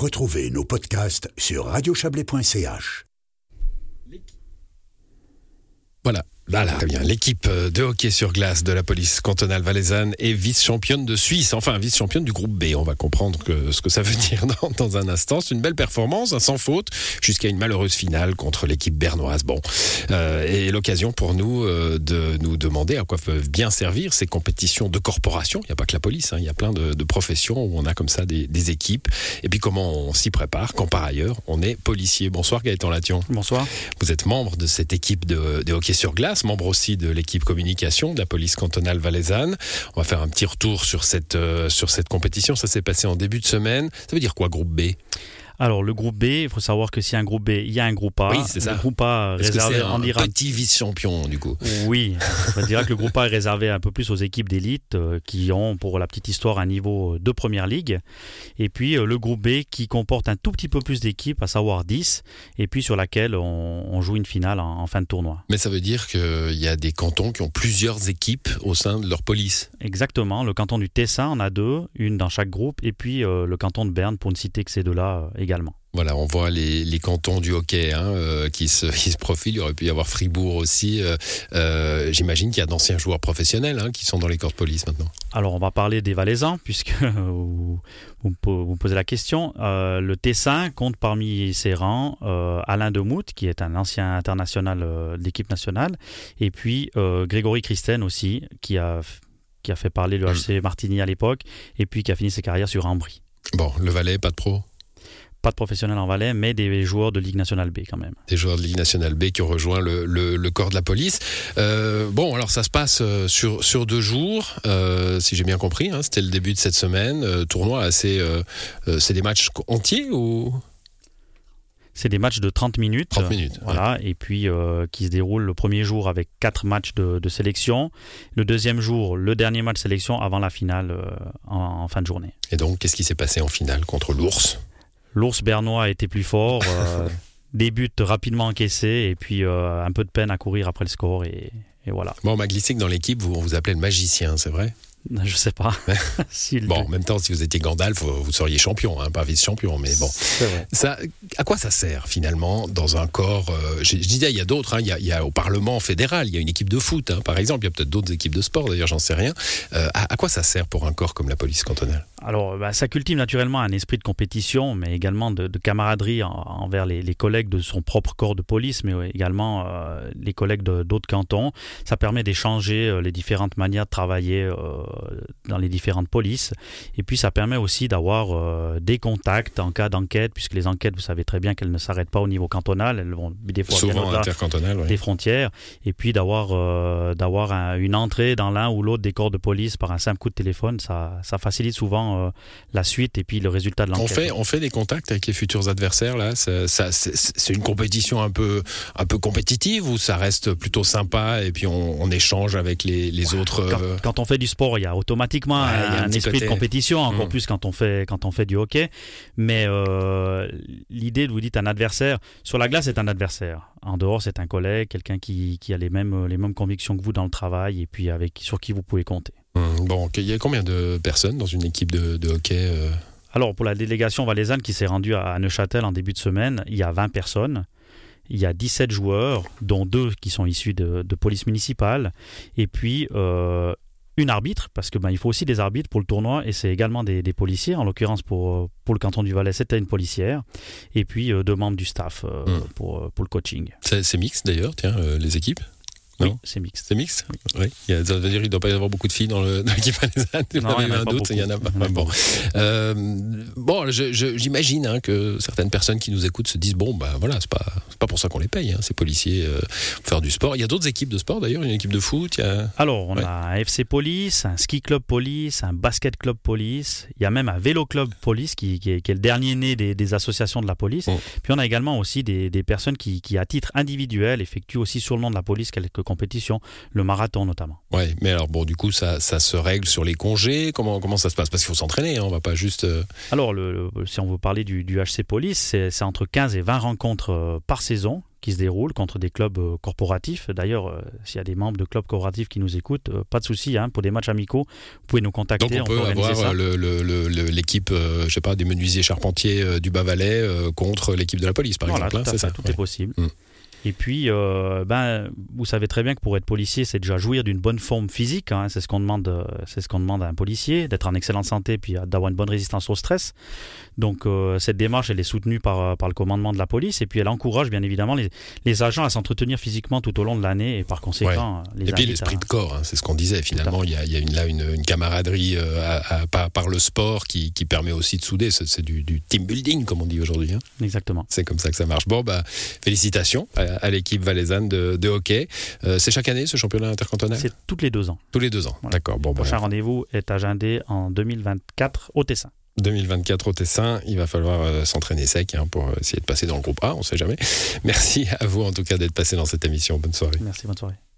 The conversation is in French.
Retrouvez nos podcasts sur radiochablais.ch. Voilà. Voilà, très bien. L'équipe euh, de hockey sur glace de la police cantonale valaisanne est vice-championne de Suisse, enfin vice-championne du groupe B. On va comprendre que, ce que ça veut dire dans, dans un instant. C'est une belle performance, hein, sans faute, jusqu'à une malheureuse finale contre l'équipe bernoise. Bon, euh, et l'occasion pour nous euh, de nous demander à quoi peuvent bien servir ces compétitions de corporation. Il n'y a pas que la police, hein, il y a plein de, de, professions où on a comme ça des, des équipes. Et puis comment on s'y prépare quand par ailleurs on est policier. Bonsoir Gaëtan Lation. Bonsoir. Vous êtes membre de cette équipe de, de hockey sur glace membre aussi de l'équipe communication de la police cantonale valaisanne. On va faire un petit retour sur cette, euh, sur cette compétition. Ça s'est passé en début de semaine. Ça veut dire quoi, groupe B? Alors le groupe B, il faut savoir que a un groupe B, il y a un groupe A. Oui, c'est ça. Le groupe A Est-ce réservé, que c'est un petit vice-champion du coup. Oui, on dira que le groupe A est réservé un peu plus aux équipes d'élite euh, qui ont, pour la petite histoire, un niveau de première ligue. Et puis euh, le groupe B qui comporte un tout petit peu plus d'équipes, à savoir 10, et puis sur laquelle on, on joue une finale en, en, fin de tournoi. Mais ça veut dire qu'il y a des cantons qui ont plusieurs équipes au sein de leur police. Exactement. Le canton du Tessin en a deux, une dans chaque groupe, et puis euh, le canton de Berne, pour ne citer que ces deux-là euh, également. Voilà, on voit les, les cantons du hockey hein, euh, qui, se, qui se profilent. Il y aurait pu y avoir Fribourg aussi. Euh, euh, J'imagine qu'il y a d'anciens joueurs professionnels hein, qui sont dans les corps de police maintenant. Alors, on va parler des Valaisans, puisque vous, vous, me posez la question. Le Tessin compte parmi ses rangs Alain Demout, qui est un ancien international de l'équipe nationale, et puis Grégory Christen aussi, qui a, qui a fait parler le HC Martigny à l'époque, et puis qui a fini ses carrières sur Ambry. Bon, le Valais, pas de pro? Pas de professionnels en Valais, mais des joueurs de Ligue nationale B quand même. Des joueurs de Ligue nationale B qui ont rejoint le, le, le corps de la police. Euh, bon, alors ça se passe sur, sur deux jours, euh, si j'ai bien compris. Hein, C'était le début de cette semaine. Euh, tournoi assez. c'est des matchs entiers ou? C'est des matchs de 30 minutes. 30 minutes. Voilà, ouais. et puis euh, qui se déroulent le premier jour avec quatre matchs de, de, sélection. Le deuxième jour, le dernier match de sélection avant la finale euh, en, en, fin de journée. Et donc, qu'est-ce qui s'est passé en finale contre l'ours? L'ours bernois été plus fort. Euh, des buts rapidement encaissés et puis euh, un peu de peine à courir après le score. Et, et voilà. Bon, on m'a glissé que dans l'équipe, vous, on vous appelait le magicien, c'est vrai? Je sais pas. bon, en même temps, si vous étiez Gandalf, vous seriez champion, hein, pas vice-champion. Mais bon, ça, à quoi ça sert finalement dans un corps euh, je, je, disais, il y a d'autres. Hein, il, il, y a au Parlement fédéral, il y a une équipe de foot, hein, par exemple. Il y a peut-être d'autres équipes de sport. D'ailleurs, j'en sais rien. Euh, à, à, quoi ça sert pour un corps comme la police cantonale? Alors, bah, ça cultive naturellement un esprit de compétition, mais également de, de camaraderie en, envers les, les, collègues de son propre corps de police, mais également euh, les collègues d'autres cantons. Ça permet d'échanger les différentes manières de travailler dans les différentes polices. Et puis ça permet aussi d'avoir euh, des contacts en cas d'enquête, puisque les enquêtes, vous savez très bien qu'elles ne s'arrêtent pas au niveau cantonal, elles vont des fois Souvent intercantonal, oui. des frontières. Et puis d'avoir euh, d'avoir un, une entrée dans l'un ou l'autre des corps de police par un simple coup de téléphone, ça, ça facilite souvent euh, la suite et puis le résultat de l'enquête. On fait, on fait des contacts avec les futurs adversaires, là ça, ça, C'est une compétition un peu, un peu compétitive ou ça reste plutôt sympa et puis on, on échange avec les, les ouais, autres quand, quand, on fait du sport, il y a automatiquement ouais, un, un esprit côté. de compétition, encore mmh. plus quand on, fait, quand on fait du hockey. Mais euh, l'idée de vous dites un adversaire, sur la glace, c'est un adversaire. En dehors, c'est un collègue, quelqu'un qui, qui, a les mêmes, les mêmes convictions que vous dans le travail et puis avec, sur qui vous pouvez compter. Mmh, bon, il y a combien de personnes dans une équipe de, de hockey euh... Alors, pour la délégation valaisanne qui s'est rendue à Neuchâtel en début de semaine, il y a 20 personnes il y a 17 joueurs, dont deux qui sont issus de, de police municipale, et puis euh, une arbitre, parce que ben, il faut aussi des arbitres pour le tournoi, et c'est également des, des, policiers. En l'occurrence, pour, pour le canton du Valais, c'était une policière, et puis euh, deux membres du staff euh, mmh. pour, pour le coaching. C'est mixte d'ailleurs, tiens, euh, les équipes? Oui, c'est mixte. C'est mixte oui. oui. Il, a, ça veut dire qu'il ne doit pas y avoir beaucoup de filles dans l'équipe. Il y en a un doute, il y en a pas. Bon, euh, bon j'imagine hein, que certaines personnes qui nous écoutent se disent bon, bah voilà, c'est pas, pas pour ça qu'on les paye, hein, ces policiers, euh, pour faire du sport. Il y a d'autres équipes de sport d'ailleurs, une équipe de foot. Il y a... Alors, on ouais. a un FC Police, un ski club police, un basket club police. Il y a même un vélo club police qui, qui, est, qui est, le dernier né des, des, associations de la police. Mmh. Puis on a également aussi des, des personnes qui, qui, à titre individuel, effectuent aussi sur le nom de la police quelques compétitions le marathon notamment. Oui, mais alors bon, du coup, ça, ça, se règle sur les congés. Comment, comment ça se passe? Parce qu'il faut s'entraîner, hein, on va pas juste. Euh... Alors, le, le, si on veut parler du, du HC Police, c'est entre 15 et 20 rencontres euh, par saison qui se déroulent contre des clubs euh, corporatifs. D'ailleurs, euh, s'il y a des membres de clubs corporatifs qui nous écoutent, euh, pas de souci, hein, pour des matchs amicaux, vous pouvez nous contacter. Donc on, peut, avoir l'équipe, je sais pas, des menuisiers charpentiers du Bas-Valais euh, contre l'équipe de la police, par Voilà, exemple. hein, tout à c'est fait, ça? tout Ouais. est possible. Mm. Et puis, euh, ben, vous savez très bien que pour être policier, c'est déjà jouir d'une bonne forme physique. hein. c'est ce qu'on demande, euh, c'est ce qu'on demande à un policier, d'être en excellente santé, puis euh, d'avoir une bonne résistance au stress. Donc, euh, cette démarche, elle est soutenue par, par le commandement de la police, et puis elle encourage bien évidemment les, les agents à s'entretenir physiquement tout au long de l'année, et par conséquent, les Et puis l'esprit à- de corps, hein, c'est ce qu'on disait. Finalement, il y a, il y a une, là une, une camaraderie à- à- par, le sport qui, qui permet aussi de souder. C'est, du, du team building, comme on dit aujourd'hui. hein. Exactement. C'est comme ça que ça marche. Bon, bah, félicitations à l'équipe valaisanne de, de hockey. Euh, c'est chaque année ce championnat intercantonal? C'est toutes les deux ans. Tous les deux ans. Voilà. D'accord. Bon, Le bah, prochain rendez-vous est agendé en 2024 au Tessin. 2024 au Tessin, il va falloir euh, s'entraîner sec hein, pour essayer de passer dans le groupe A, on sait jamais. Merci à vous en tout cas d'être passé dans cette émission. Bonne soirée. Merci, bonne soirée.